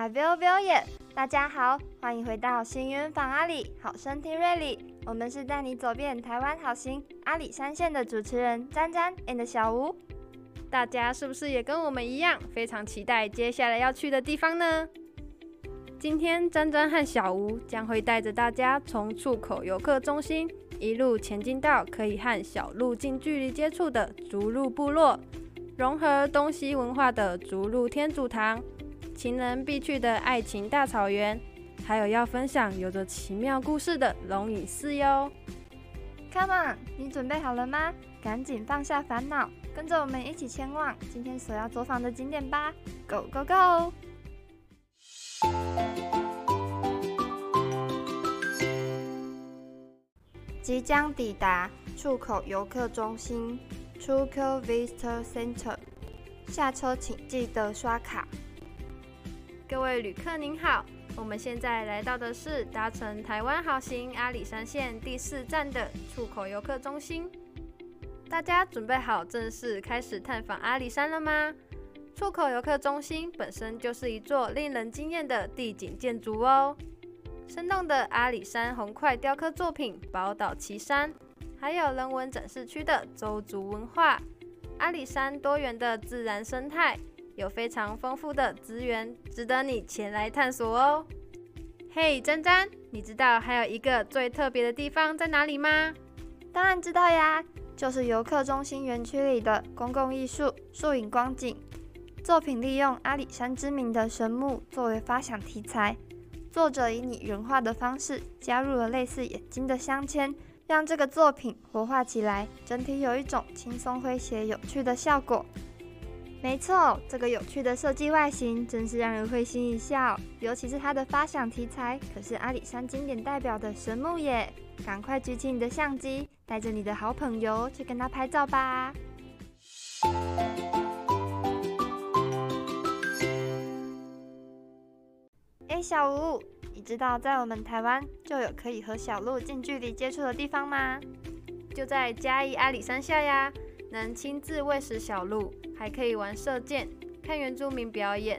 阿 Will Will 耶！大家好，欢迎回到行云访阿里，好声听瑞里。我们是带你走遍台湾好行阿里山线的主持人詹詹 and 小吴。大家是不是也跟我们一样，非常期待接下来要去的地方呢？今天詹詹和小吴将会带着大家从出口游客中心一路前进到可以和小鹿近距离接触的竹鹿部落，融合东西文化的竹鹿天主堂。情人必去的爱情大草原，还有要分享有着奇妙故事的龙隐寺哟。Come on，你准备好了吗？赶紧放下烦恼，跟着我们一起前往今天所要走访的景点吧！Go go go！即将抵达出口游客中心 t r u k o Visitor Center，下车请记得刷卡。各位旅客您好，我们现在来到的是搭乘台湾好行阿里山线第四站的出口游客中心。大家准备好正式开始探访阿里山了吗？出口游客中心本身就是一座令人惊艳的地景建筑哦，生动的阿里山红块雕刻作品宝岛奇山，还有人文展示区的周族文化，阿里山多元的自然生态。有非常丰富的资源，值得你前来探索哦。嘿，珍珍，你知道还有一个最特别的地方在哪里吗？当然知道呀，就是游客中心园区里的公共艺术树影光景作品，利用阿里山知名的神木作为发想题材，作者以拟人化的方式加入了类似眼睛的镶嵌，让这个作品活化起来，整体有一种轻松诙谐、有趣的效果。没错，这个有趣的设计外形真是让人会心一笑，尤其是它的发想题材，可是阿里山经典代表的神木耶！赶快举起你的相机，带着你的好朋友去跟他拍照吧。哎，小吴，你知道在我们台湾就有可以和小鹿近距离接触的地方吗？就在嘉义阿里山下呀，能亲自喂食小鹿。还可以玩射箭、看原住民表演，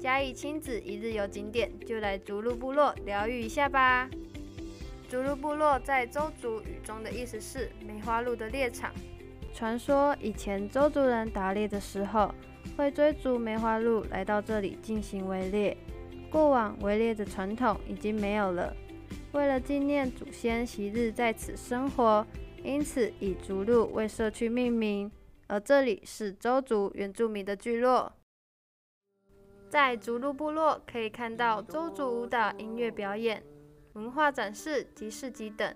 假以亲子一日游景点，就来竹鹿部落疗愈一下吧。竹鹿部落在周族语中的意思是梅花鹿的猎场。传说以前周族人打猎的时候，会追逐梅花鹿来到这里进行围猎。过往围猎的传统已经没有了，为了纪念祖先昔日在此生活，因此以竹鹿为社区命名。而这里是周族原住民的聚落，在竹鹿部落可以看到周族舞蹈、音乐表演、文化展示及市集等。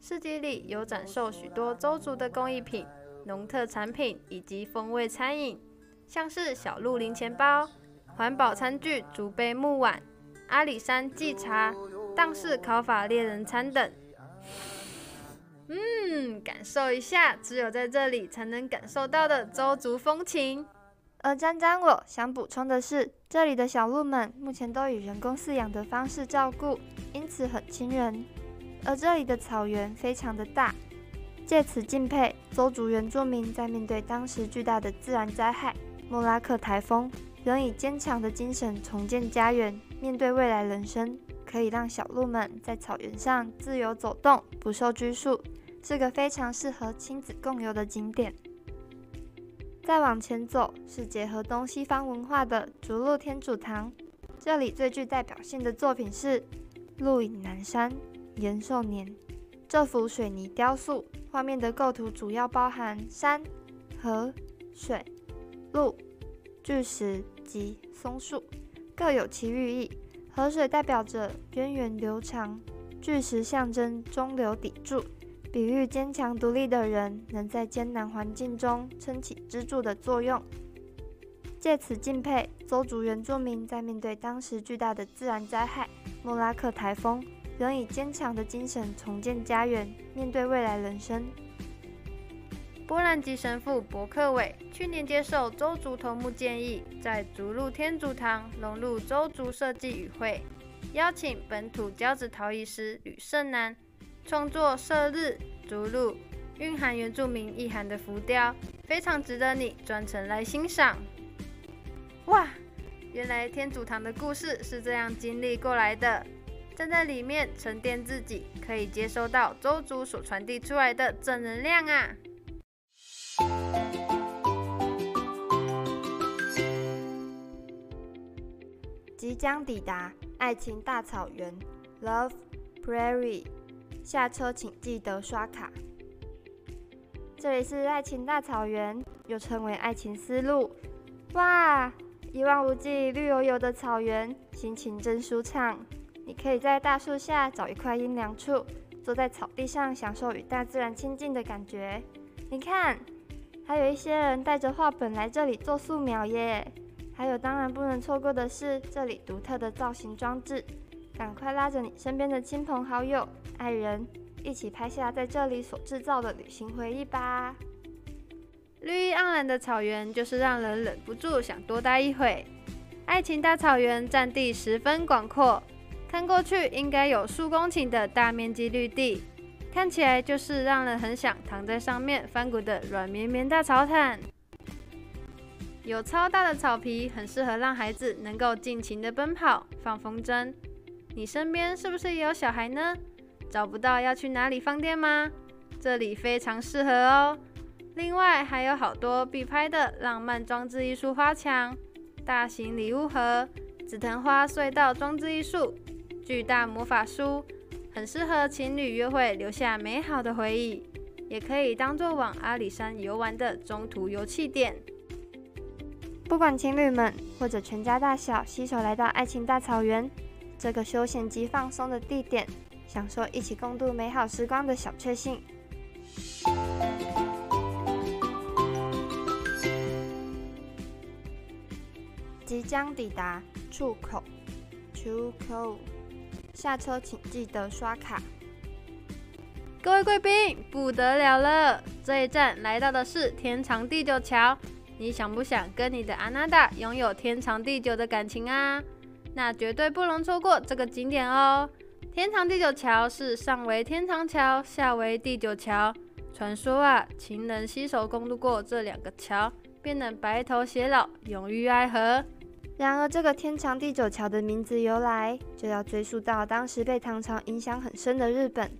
市集里有展售许多周族的工艺品、农特产品以及风味餐饮，像是小鹿零钱包、环保餐具、竹杯木碗、阿里山祭茶、荡式烤法猎人餐等。嗯，感受一下只有在这里才能感受到的周族风情。而沾沾，我想补充的是，这里的小鹿们目前都以人工饲养的方式照顾，因此很亲人。而这里的草原非常的大，借此敬佩周族原住民在面对当时巨大的自然灾害莫拉克台风，仍以坚强的精神重建家园，面对未来人生，可以让小鹿们在草原上自由走动，不受拘束。是个非常适合亲子共游的景点。再往前走，是结合东西方文化的竹鹿天主堂。这里最具代表性的作品是《鹿影南山延寿年》这幅水泥雕塑。画面的构图主要包含山、河、水、鹿、巨石及松树，各有其寓意。河水代表着源远流长，巨石象征中流砥柱。比喻坚强独立的人能在艰难环境中撑起支柱的作用，借此敬佩邹族原住民在面对当时巨大的自然灾害莫拉克台风，仍以坚强的精神重建家园，面对未来人生。波兰籍神父伯克伟去年接受周族头目建议，在逐鹿天主堂融入周族设计语汇，邀请本土胶子陶艺师吕胜男。创作射日逐鹿，蕴含原住民意涵的浮雕，非常值得你专程来欣赏。哇，原来天主堂的故事是这样经历过来的。站在里面沉淀自己，可以接收到周主所传递出来的正能量啊！即将抵达爱情大草原，Love Prairie。下车请记得刷卡。这里是爱情大草原，又称为爱情丝路。哇，一望无际、绿油油的草原，心情真舒畅。你可以在大树下找一块阴凉处，坐在草地上享受与大自然亲近的感觉。你看，还有一些人带着画本来这里做素描耶。还有，当然不能错过的是这里独特的造型装置。赶快拉着你身边的亲朋好友、爱人，一起拍下在这里所制造的旅行回忆吧。绿意盎然的草原，就是让人忍不住想多待一会。爱情大草原占地十分广阔。看过去，应该有数公顷的大面积绿地，看起来就是让人很想躺在上面翻滚的软绵绵大草毯。有超大的草皮，很适合让孩子能够尽情的奔跑、放风筝。你身边是不是也有小孩呢？找不到要去哪里放电吗？这里非常适合哦。另外还有好多必拍的浪漫装置艺术花墙、大型礼物盒、紫藤花隧道装置艺术。巨大魔法书很适合情侣约会，留下美好的回忆，也可以当做往阿里山游玩的中途游憩点。不管情侣们或者全家大小，携手来到爱情大草原这个休闲及放松的地点，享受一起共度美好时光的小确幸。即将抵达出口，出口。下车请记得刷卡。各位贵宾，不得了了！这一站来到的是天长地久桥。你想不想跟你的阿娜达拥有天长地久的感情啊？那绝对不能错过这个景点哦！天长地久桥是上为天长桥，下为地久桥。传说啊，情人携手共度过这两个桥，便能白头偕老，永浴爱河。然而，这个天长地久桥的名字由来，就要追溯到当时被唐朝影响很深的日本。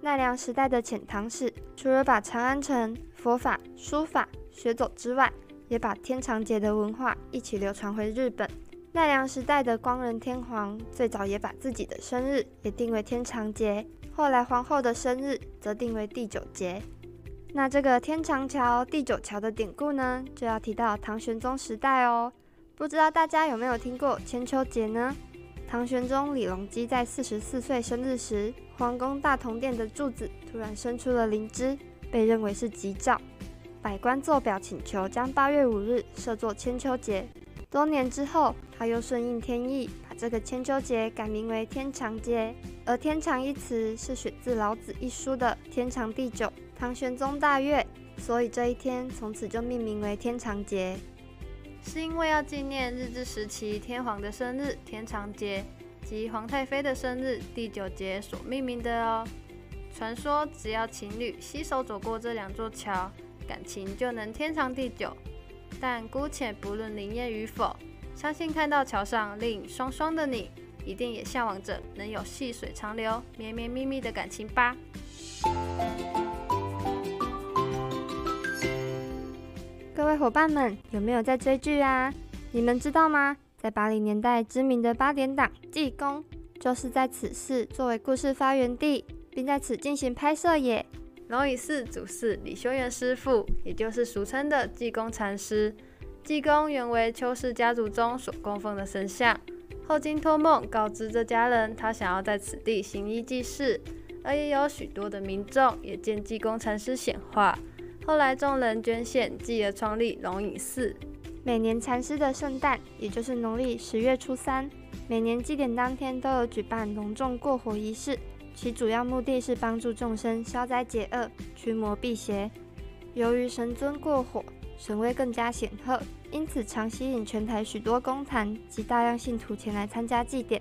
奈良时代的遣唐使，除了把长安城佛法、书法学走之外，也把天长节的文化一起流传回日本。奈良时代的光仁天皇，最早也把自己的生日也定为天长节，后来皇后的生日则定为地久节。那这个天长桥、地久桥的典故呢，就要提到唐玄宗时代哦。不知道大家有没有听过千秋节呢？唐玄宗李隆基在四十四岁生日时，皇宫大同殿的柱子突然生出了灵芝，被认为是吉兆。百官奏表请求将八月五日设作千秋节。多年之后，他又顺应天意，把这个千秋节改名为天长节。而“天长”一词是选自老子一书的“天长地久”。唐玄宗大悦，所以这一天从此就命名为天长节。是因为要纪念日治时期天皇的生日天长节及皇太妃的生日第九节所命名的哦。传说只要情侣携手走过这两座桥，感情就能天长地久。但姑且不论灵验与否，相信看到桥上另双双的你，一定也向往着能有细水长流、绵绵密密的感情吧。各位伙伴们，有没有在追剧啊？你们知道吗？在八零年代知名的八点档《济公》，就是在此市作为故事发源地，并在此进行拍摄耶。龙椅寺主事李修缘师傅，也就是俗称的济公禅师。济公原为邱氏家族中所供奉的神像，后经托梦告知这家人，他想要在此地行医济世，而也有许多的民众也见济公禅师显化。后来众人捐献，继而创立龙隐寺。每年禅师的圣诞，也就是农历十月初三，每年祭典当天都有举办隆重过火仪式，其主要目的是帮助众生消灾解厄、驱魔辟邪。由于神尊过火，神威更加显赫，因此常吸引全台许多公坛及大量信徒前来参加祭典。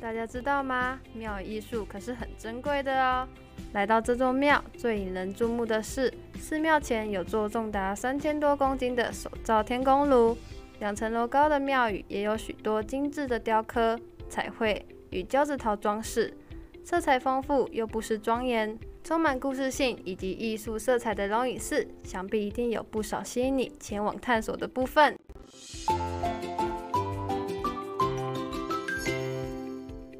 大家知道吗？庙宇艺术可是很珍贵的哦。来到这座庙，最引人注目的是，寺庙前有座重达三千多公斤的手造天宫炉，两层楼高的庙宇也有许多精致的雕刻、彩绘与胶子陶装饰，色彩丰富又不失庄严，充满故事性以及艺术色彩的龙影寺，想必一定有不少吸引你前往探索的部分。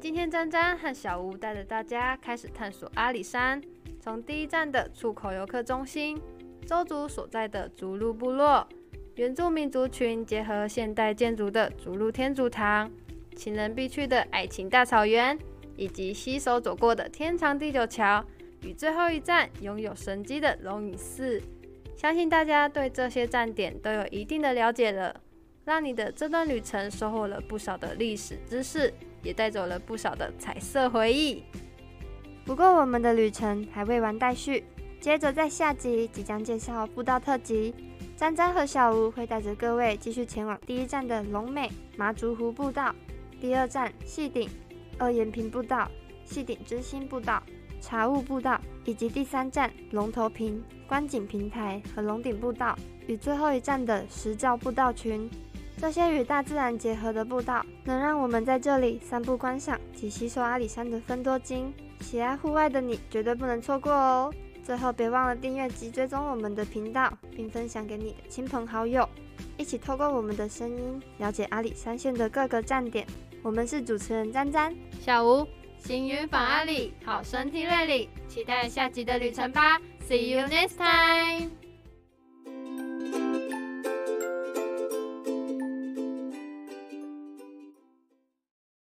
今天詹詹和小吴带着大家开始探索阿里山，从第一站的出口游客中心，周族所在的竹鹿部落。原住民族群结合现代建筑的竹鹿天主堂，情人必去的爱情大草原，以及携手走过的天长地久桥，与最后一站拥有神迹的龙隐寺。相信大家对这些站点都有一定的了解了，让你的这段旅程收获了不少的历史知识，也带走了不少的彩色回忆。不过我们的旅程还未完待续，接着在下集即将介绍步道特辑。詹詹和小吴会带着各位继续前往第一站的龙美麻竹湖步道，第二站细顶二延平步道、细顶之星步道、茶雾步道，以及第三站龙头坪观景平台和龙顶步道，与最后一站的石教步道群。这些与大自然结合的步道，能让我们在这里散步观赏及吸收阿里山的芬多精。喜爱户外的你绝对不能错过哦！最后，别忘了订阅及追踪我们的频道，并分享给你的亲朋好友，一起透过我们的声音了解阿里山线的各个站点。我们是主持人詹詹、小吴，行云访阿里，好声听瑞里，期待下集的旅程吧！See you next time。